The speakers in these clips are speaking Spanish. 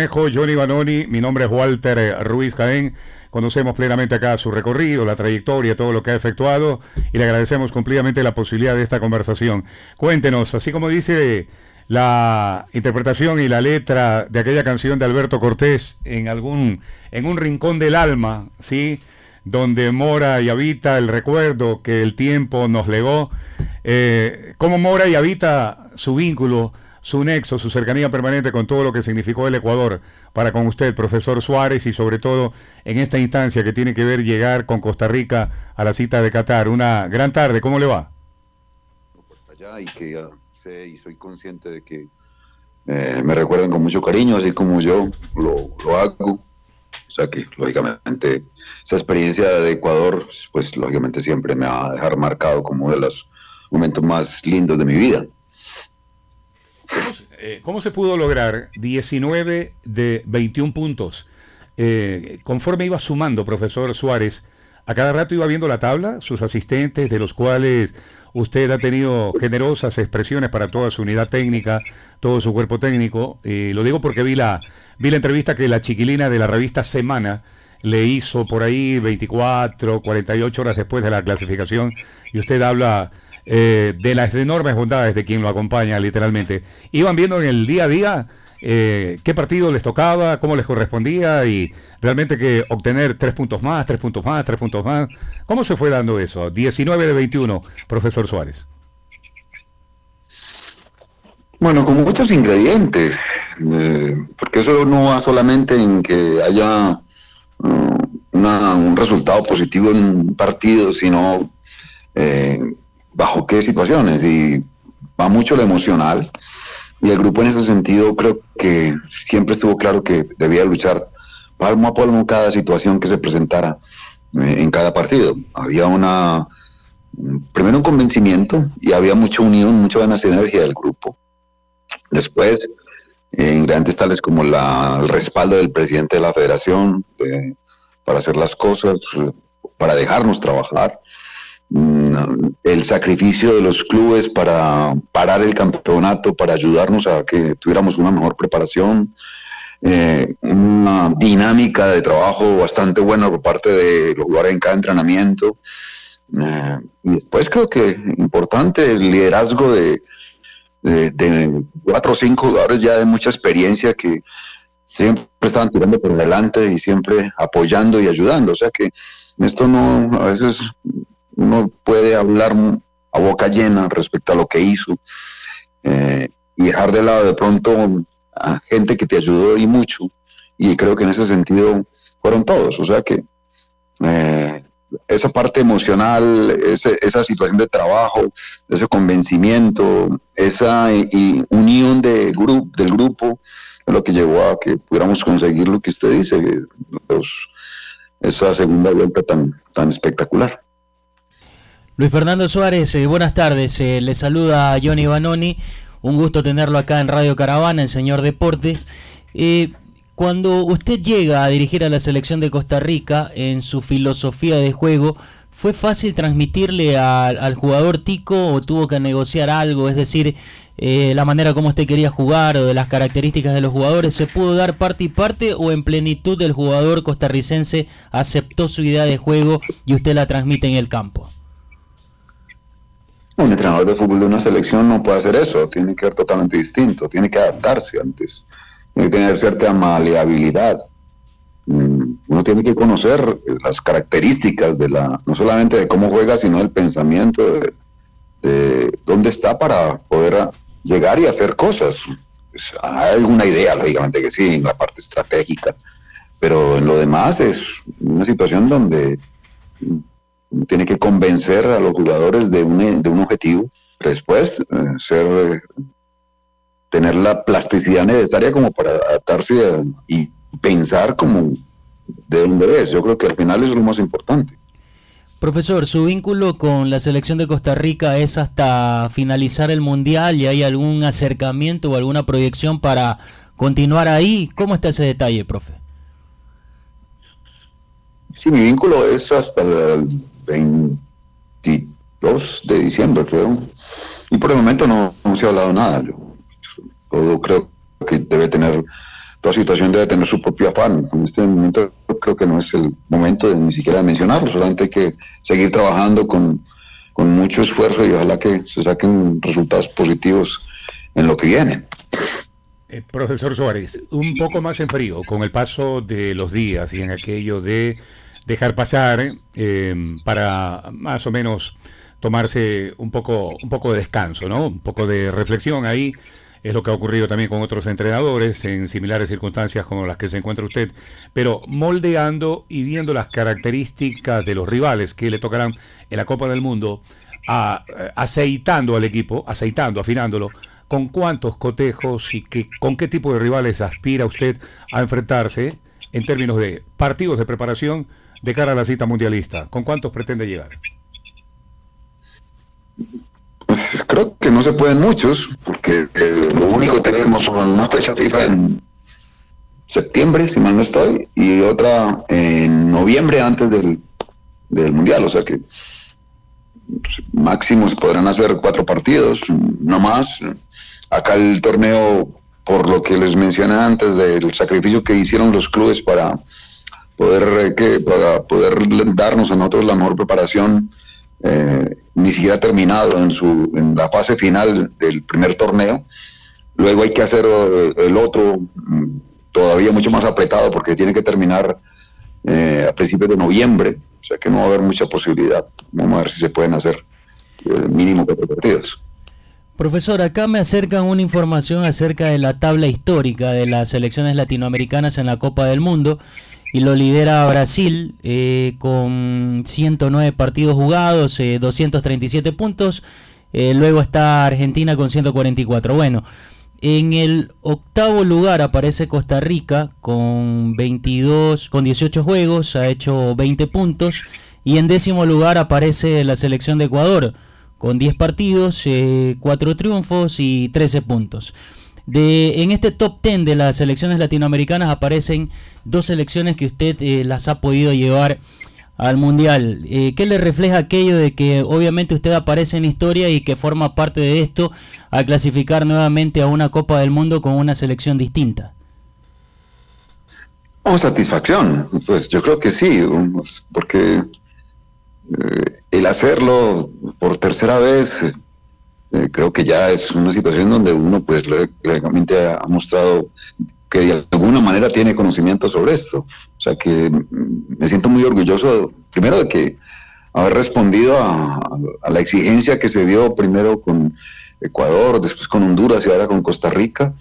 Johnny Banoni, mi nombre es Walter eh, Ruiz Caén. Conocemos plenamente acá su recorrido, la trayectoria, todo lo que ha efectuado y le agradecemos cumplidamente la posibilidad de esta conversación. Cuéntenos, así como dice la interpretación y la letra de aquella canción de Alberto Cortés en algún en un rincón del alma, ¿sí? Donde mora y habita el recuerdo que el tiempo nos legó. Eh, ¿Cómo mora y habita su vínculo? Su nexo, su cercanía permanente con todo lo que significó el Ecuador para con usted, profesor Suárez, y sobre todo en esta instancia que tiene que ver llegar con Costa Rica a la cita de Qatar. Una gran tarde, ¿cómo le va? Allá y que ya sé y soy consciente de que eh, me recuerdan con mucho cariño, así como yo lo, lo hago. O sea que, lógicamente, esa experiencia de Ecuador, pues lógicamente siempre me va a dejar marcado como uno de los momentos más lindos de mi vida. Eh, ¿Cómo se, pudo lograr 19 de 21 puntos? Eh, conforme iba sumando, profesor Suárez, a cada rato iba viendo la tabla, sus asistentes, de los cuales usted ha tenido generosas expresiones para toda su unidad técnica, todo su cuerpo técnico. y lo digo porque vi la, vi la entrevista que la chiquilina de la revista Semana le hizo por ahí 24, 48 horas después de la clasificación, y usted habla eh, de las enormes bondades de quien lo acompaña, literalmente. Iban viendo en el día a día eh, qué partido les tocaba, cómo les correspondía y realmente que obtener tres puntos más, tres puntos más, tres puntos más. ¿Cómo se fue dando eso? 19 de 21, profesor Suárez. Bueno, con muchos ingredientes, eh, porque eso no va solamente en que haya un resultado positivo en un partido, sino bajo qué situaciones y va mucho lo emocional y el grupo en ese sentido creo que siempre estuvo claro que debía luchar palmo a palmo cada situación que se presentara eh, en cada partido. Había una, primero un convencimiento y había mucha unión, mucha buena sinergia del grupo. Después, en grandes tales como la, el respaldo del presidente de la federación para hacer las cosas, para dejarnos trabajar. El sacrificio de los clubes para parar el campeonato, para ayudarnos a que tuviéramos una mejor preparación, eh, una dinámica de trabajo bastante buena por parte de los jugadores en cada entrenamiento. Eh, y después creo que importante el liderazgo de, de, cuatro o cinco jugadores ya de mucha experiencia que siempre estaban tirando por delante y siempre apoyando y ayudando. O sea que esto no, a veces uno puede hablar a boca llena respecto a lo que hizo eh, y dejar de lado de pronto a gente que te ayudó y mucho. Y creo que en ese sentido fueron todos. O sea que eh, esa parte emocional, esa situación de trabajo, ese convencimiento, esa unión de del grupo, es lo que llevó a que pudiéramos conseguir lo que usted dice, esa segunda vuelta tan, tan espectacular. Luis Fernando Suárez, eh, buenas tardes. Eh, le saluda Johnny Banoni. Un gusto tenerlo acá en Radio Caravana, en Señor Deportes. Eh, cuando usted llega a dirigir a la selección de Costa Rica en su filosofía de juego, ¿fue fácil transmitirle al jugador Tico o tuvo que negociar algo? Es decir, la manera como usted quería jugar o de las características de los jugadores, ¿se pudo dar parte y parte o en plenitud del jugador costarricense aceptó su idea de juego y usted la transmite en el campo? Un entrenador de fútbol de una selección no puede hacer eso, tiene que ser totalmente distinto, tiene que adaptarse antes, tiene que tener cierta maleabilidad. Mm, uno tiene que conocer las características de la, no solamente de cómo juega, sino del pensamiento, de, dónde está para poder llegar y hacer cosas. Pues, hay alguna idea, lógicamente que sí, en la parte estratégica, pero en lo demás es una situación donde tiene que convencer a los jugadores de un, de un objetivo, después eh, ser, tener la plasticidad necesaria como para adaptarse y pensar como de donde es. Yo creo que al final es lo más importante. Profesor, su vínculo con la selección de Costa Rica es hasta finalizar el Mundial y hay algún acercamiento o alguna proyección para continuar ahí. ¿Cómo está ese detalle, profe? Sí, mi vínculo es hasta el 22 de diciembre, creo. Y por el momento no, se ha hablado nada. Yo todo creo que debe tener toda situación debe tener su propio afán. En este momento creo que no es el momento de ni siquiera mencionarlo, solamente hay que seguir trabajando con, con mucho esfuerzo y ojalá que se saquen resultados positivos en lo que viene. Eh, profesor Suárez, un poco más en frío, con el paso de los días y en aquello de dejar pasar eh, para más o menos tomarse un poco, un poco de descanso, ¿no? Un poco de reflexión ahí. Es lo que ha ocurrido también con otros entrenadores en similares circunstancias como las que se encuentra usted, pero moldeando y viendo las características de los rivales que le tocarán en la Copa del Mundo, a, eh, aceitando al equipo, aceitando, afinándolo con cuántos cotejos y que, con qué tipo de rivales aspira usted a enfrentarse en términos de partidos de preparación de cara a la cita mundialista. ¿Con cuántos pretende llegar? Pues creo que no se pueden muchos, porque eh, lo único que tenemos son una fecha FIFA en septiembre, si mal no estoy, y otra en noviembre antes del, del Mundial. O sea que pues, máximo se podrán hacer cuatro partidos, no más. Acá el torneo, por lo que les mencioné antes, del sacrificio que hicieron los clubes para poder, que, para poder darnos a nosotros la mejor preparación, eh, ni siquiera terminado en, su, en la fase final del primer torneo. Luego hay que hacer eh, el otro mm, todavía mucho más apretado porque tiene que terminar eh, a principios de noviembre. O sea que no va a haber mucha posibilidad. Vamos a ver si se pueden hacer mínimo cuatro partidos. Profesor, acá me acercan una información acerca de la tabla histórica de las selecciones latinoamericanas en la Copa del Mundo y lo lidera Brasil eh, con 109 partidos jugados, 237 eh, puntos. Eh, luego está Argentina con 144. Bueno, en el octavo lugar aparece Costa Rica con 22, con 18 juegos, ha hecho 20 puntos. Y en décimo lugar aparece la selección de Ecuador con 10 partidos, 4 eh, triunfos y 13 puntos. De, en este top 10 de las selecciones latinoamericanas aparecen dos selecciones que usted eh, las ha podido llevar al Mundial. Eh, ¿Qué le refleja aquello de que obviamente usted aparece en historia y que forma parte de esto al clasificar nuevamente a una Copa del Mundo con una selección distinta? Oh, satisfacción, pues yo creo que sí, porque eh, el hacerlo por tercera vez, eh, creo que ya es una situación donde uno, pues, lógicamente ha mostrado que de alguna manera tiene conocimiento sobre esto. O sea que mm, me siento muy orgulloso, primero, de que haber respondido a, la exigencia que se dio primero con Ecuador, después con Honduras y ahora con Costa Rica.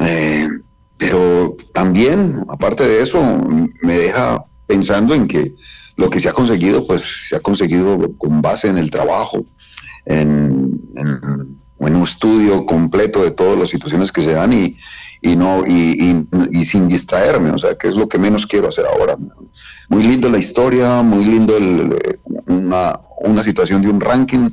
Eh, pero también, aparte de eso, me deja pensando en que lo que se ha conseguido, pues se ha conseguido con base en el trabajo, en, un estudio completo de todas las situaciones que se dan y, y no y, y, sin distraerme, o sea, que es lo que menos quiero hacer ahora. Muy lindo la historia, muy lindo una, una situación de un ranking,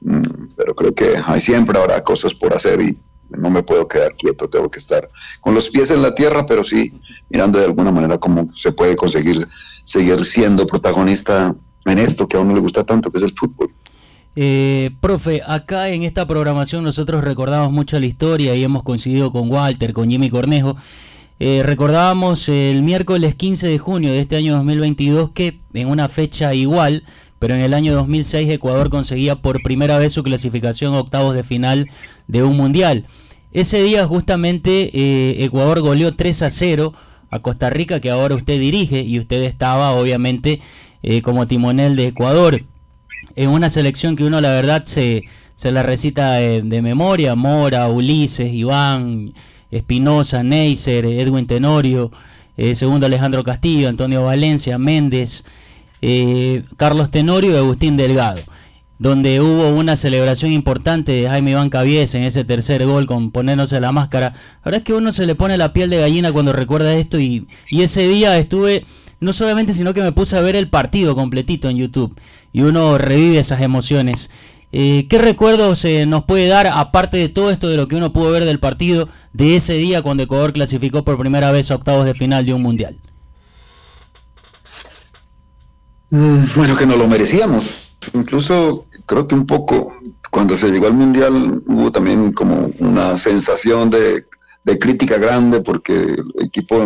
mm, pero creo que hay siempre habrá cosas por hacer y no me puedo quedar quieto, tengo que estar con los pies en la tierra, pero sí mirando de alguna manera cómo se puede conseguir seguir siendo protagonista en esto que a uno le gusta tanto, que es el fútbol. Eh, profe, acá en esta programación nosotros recordamos mucho la historia y hemos coincidido con Walter, con Jimmy Cornejo. Eh, recordábamos el miércoles 15 de junio de este año 2022 que en una fecha igual, pero en el año 2006 Ecuador conseguía por primera vez su clasificación a octavos de final de un mundial. Ese día justamente eh, Ecuador goleó 3 a 0 a Costa Rica, que ahora usted dirige y usted estaba obviamente eh, como timonel de Ecuador. En una selección que uno la verdad se, se la recita de, memoria, Mora, Ulises, Iván, Espinosa, Neisser, Edwin Tenorio, eh, segundo Alejandro Castillo, Antonio Valencia, Méndez, eh, Carlos Tenorio y Agustín Delgado donde hubo una celebración importante de Jaime Iván Cabies en ese tercer gol con ponernos la máscara. La verdad es que uno se le pone la piel de gallina cuando recuerda esto y, ese día estuve, no solamente, sino que me puse a ver el partido completito en YouTube y uno revive esas emociones. Eh, ¿Qué recuerdos se nos puede dar, aparte de todo esto de lo que uno pudo ver del partido, de ese día cuando Ecuador clasificó por primera vez a octavos de final de un mundial? Mm, bueno, que no lo merecíamos Incluso creo que un poco cuando se llegó al Mundial hubo también como una sensación de, de crítica grande porque el equipo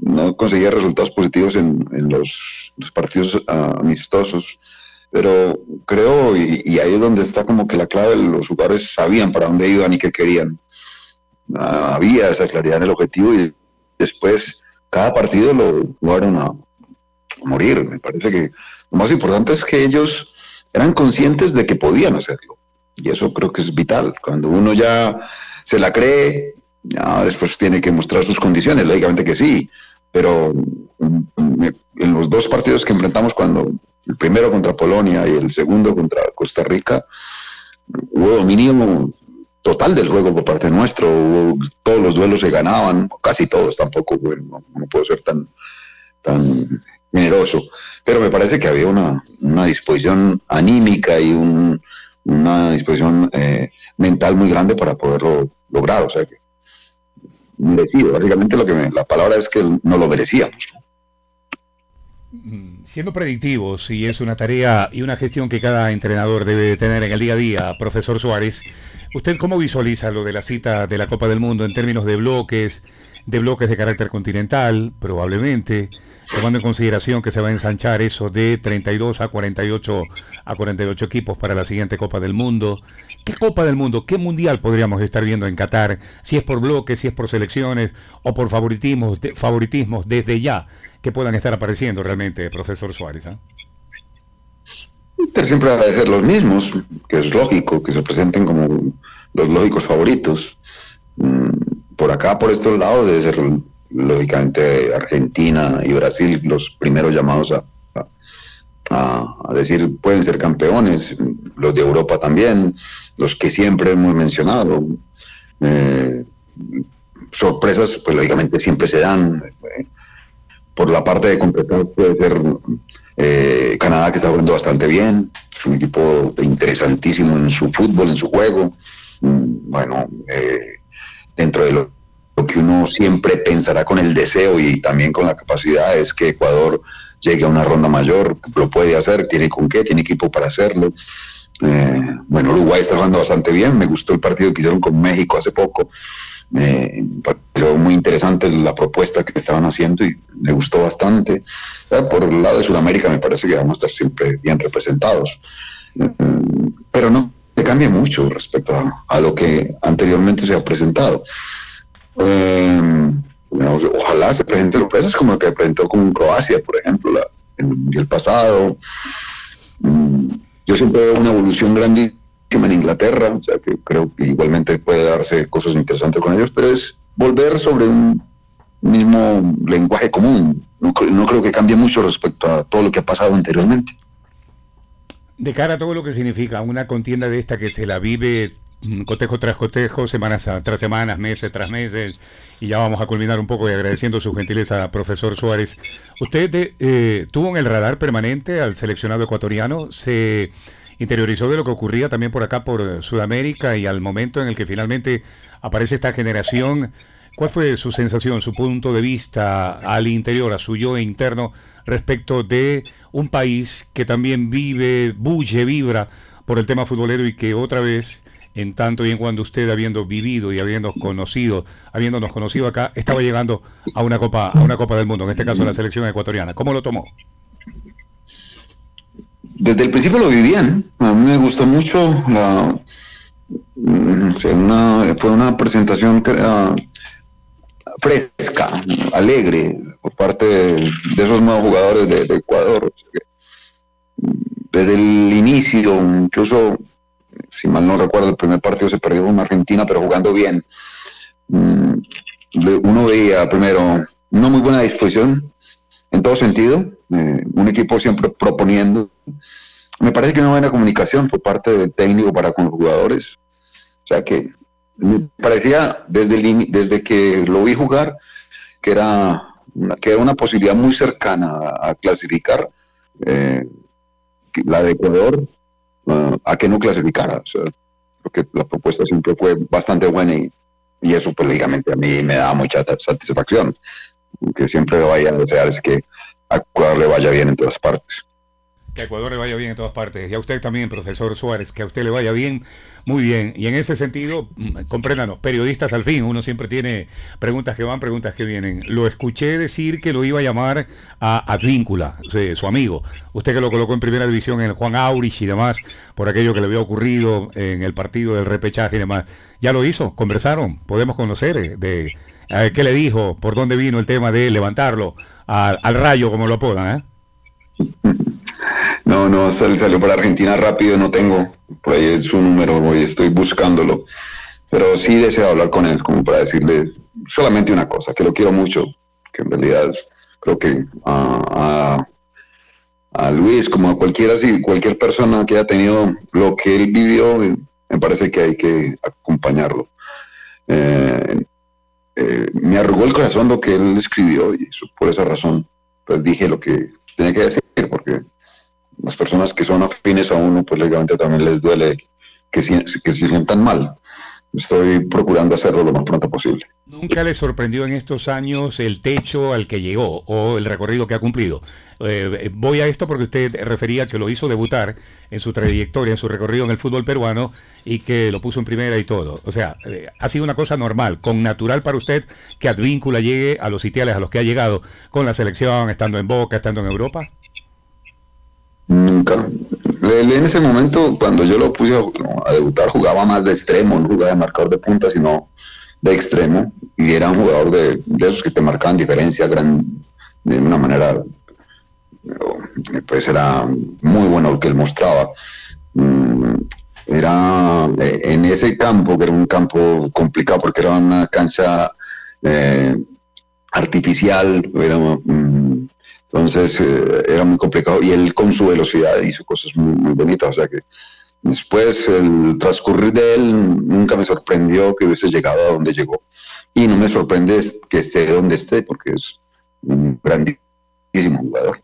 no conseguía resultados positivos en, los, partidos amistosos. Pero creo, y, ahí es donde está como que la clave, los jugadores sabían para dónde iban y qué querían. Ah, había esa claridad en el objetivo y después cada partido lo jugaron a morir. Me parece que lo más importante es que ellos eran conscientes de que podían hacerlo. Y eso creo que es vital. Cuando uno ya se la cree, ya después tiene que mostrar sus condiciones, lógicamente que sí. Pero en los dos partidos que enfrentamos, cuando el primero contra Polonia y el segundo contra Costa Rica, hubo dominio total del juego por parte nuestro. todos los duelos se ganaban, casi todos tampoco, no puedo ser tan, tan generoso, pero me parece que había una, disposición anímica y una disposición eh, mental muy grande para poderlo lograr, o sea que merecido, básicamente lo que la palabra es que no lo merecíamos. Mm, siendo predictivos, y es una tarea y una gestión que cada entrenador debe tener en el día a día, profesor Suárez, ¿usted cómo visualiza lo de la cita de la Copa del Mundo en términos de bloques, de bloques de carácter continental, probablemente? tomando en consideración que se va a ensanchar eso de 32 a 48 a 48 equipos para la siguiente Copa del Mundo. ¿Qué Copa del Mundo, qué mundial podríamos estar viendo en Qatar? Si es por bloques, si es por selecciones o por favoritismos, favoritismos desde ya que puedan estar apareciendo realmente, profesor Suárez. ¿ah? Siempre va a ser los mismos, que es lógico que se presenten como los lógicos favoritos. Mm, por acá, por estos lados, debe ser lógicamente Argentina y Brasil los primeros llamados a, a, decir pueden ser campeones, los de Europa también, los que siempre hemos mencionado. Eh, sorpresas, pues lógicamente siempre se dan. Eh, por la parte de completar puede ser eh, Canadá que está jugando bastante bien, es un equipo interesantísimo en su fútbol, en su juego. Mm, bueno, dentro de lo que uno siempre pensará con el deseo y también con la capacidad es que Ecuador llegue a una ronda mayor, lo puede hacer, tiene con qué, tiene equipo para hacerlo. Eh, bueno, Uruguay está jugando bastante bien, me gustó el partido que hicieron con México hace poco, eh, pareció muy interesante la propuesta que estaban haciendo y me gustó bastante. por el lado de Sudamérica me parece que vamos a estar siempre bien representados, eh, pero no cambia mucho respecto a lo que anteriormente se ha presentado. Eh, ojalá se presenten sorpresas como el que presentó con Croacia, por ejemplo, la, el pasado. Mm, yo siempre veo una evolución grandísima en Inglaterra, o sea que creo que igualmente puede darse cosas interesantes con ellos, pero es volver sobre un mismo lenguaje común. No, creo que cambie mucho respecto a todo lo que ha pasado anteriormente. De cara a todo lo que significa una contienda de esta que se la vive cotejo tras cotejo, semanas tras semanas, meses tras meses, y ya vamos a culminar un poco y agradeciendo su gentileza, profesor Suárez. Usted eh, tuvo en el radar permanente al seleccionado ecuatoriano, se interiorizó de lo que ocurría también por acá, por Sudamérica, y al momento en el que finalmente aparece esta generación, ¿cuál fue su sensación, su punto de vista al interior, a su yo interno, respecto de un país que también vive, bulle, vibra por el tema futbolero y que otra vez en tanto y en cuando usted habiendo vivido y habiendo conocido, habiéndonos conocido acá, estaba llegando a una copa, a una copa del mundo, en este caso la selección ecuatoriana. ¿Cómo lo tomó? Desde el principio lo vivían. A mí me gustó mucho la, mm, fue una presentación fresca, alegre por parte de, esos nuevos jugadores de, Ecuador. Desde el inicio, incluso si mal no recuerdo, el primer partido se perdió con Argentina, pero jugando bien. Mm, uno veía primero una muy buena disposición en todo sentido, eh, un equipo siempre proponiendo. Me parece que una buena comunicación por parte del técnico para con los jugadores. O sea que me parecía desde, el, desde que lo vi jugar que era una, que era una posibilidad muy cercana a, clasificar. Eh, la de Ecuador a que no clasificara. porque la propuesta siempre fue bastante buena y, y eso, pues, lógicamente, a mí me da mucha satisfacción. Que siempre vaya a desear es que a Ecuador le vaya bien en todas partes. Que a Ecuador le vaya bien en todas partes. Y a usted también, profesor Suárez, que a usted le vaya bien, muy bien. Y en ese sentido, mm, compréndanos, periodistas al fin, uno siempre tiene preguntas que van, preguntas que vienen. Lo escuché decir que lo iba a llamar a Advíncula, su amigo. Usted que lo colocó en primera división en Juan Aurich y demás, por aquello que le había ocurrido en el partido del repechaje y demás. Ya lo hizo, conversaron, podemos conocer eh, de qué le dijo, por dónde vino el tema de levantarlo al, al rayo, como lo apodan, ¿eh? No, no, salió para Argentina rápido, no tengo por ahí su número, hoy estoy buscándolo. Pero sí deseo hablar con él, como para decirle solamente una cosa, que lo quiero mucho, que en realidad creo que a, Luis, como a cualquiera, cualquier persona que haya tenido lo que él vivió, me parece que hay que acompañarlo. Eh, eh, me arrugó el corazón lo que él escribió y por esa razón pues dije lo que tenía que decir, porque las personas que son afines a uno, pues lógicamente también les duele que, que se sientan mal. Estoy procurando hacerlo lo más pronto posible. ¿Nunca le sorprendió en estos años el techo al que llegó o el recorrido que ha cumplido? Eh, voy a esto porque usted refería que lo hizo debutar en su trayectoria, en su recorrido en el fútbol peruano y que lo puso en primera y todo. O sea, eh, ha sido una cosa normal, con natural para usted que Advíncula llegue a los sitiales a los que ha llegado con la selección, estando en Boca, estando en Europa. Nunca. En ese momento, cuando yo lo puse a, debutar, jugaba más de extremo, no jugaba de marcador de punta, sino de extremo. Y era un jugador de, esos que te marcaban diferencia gran, de una manera, pues era muy bueno lo que él mostraba. Mm, era eh, en ese campo, que era un campo complicado porque era una cancha eh, artificial, era, entonces eh, era muy complicado y él con su velocidad hizo cosas muy, bonitas. O sea que después el transcurrir de él nunca me sorprendió que hubiese llegado a donde llegó. Y no me sorprende que esté donde esté porque es un grandísimo jugador.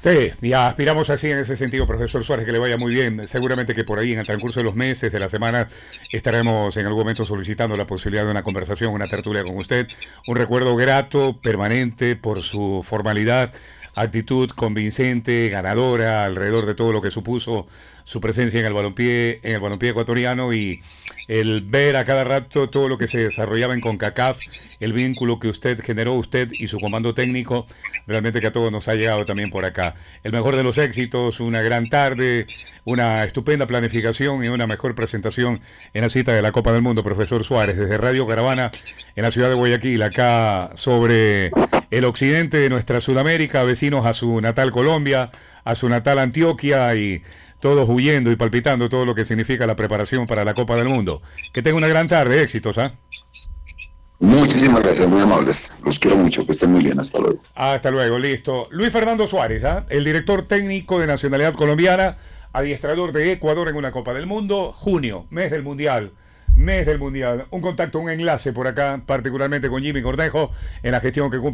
Sí, ya aspiramos así en ese sentido, profesor Suárez, que le vaya muy bien. Seguramente que por ahí en el transcurso de los meses, de la semana, estaremos en algún momento solicitando la posibilidad de una conversación, una tertulia con usted. Un recuerdo grato, permanente, por su formalidad, actitud convincente, ganadora, alrededor de todo lo que supuso su presencia en el balompié, en el balompié ecuatoriano y el ver a cada rato todo lo que se desarrollaba en CONCACAF, el vínculo que usted generó, usted y su comando técnico, realmente que a todos nos ha llegado también por acá. El mejor de los éxitos, una gran tarde, una estupenda planificación y una mejor presentación en la cita de la Copa del Mundo, profesor Suárez, desde Radio Caravana en la ciudad de Guayaquil, acá sobre el occidente de nuestra Sudamérica, vecinos a su natal Colombia, a su natal Antioquia y todos huyendo y palpitando todo lo que significa la preparación para la Copa del Mundo. Que tenga una gran tarde, éxitos, ¿ah? Muchísimas gracias, muy amables. Los quiero mucho, que estén muy bien. Hasta luego. Hasta luego, listo. Luis Fernando Suárez, ¿ah? el director técnico de nacionalidad colombiana, adiestrador de Ecuador en una Copa del Mundo, junio, mes del Mundial. Mes del Mundial. Un contacto, un enlace por acá, particularmente con Jimmy Cornejo, en la gestión que cumple.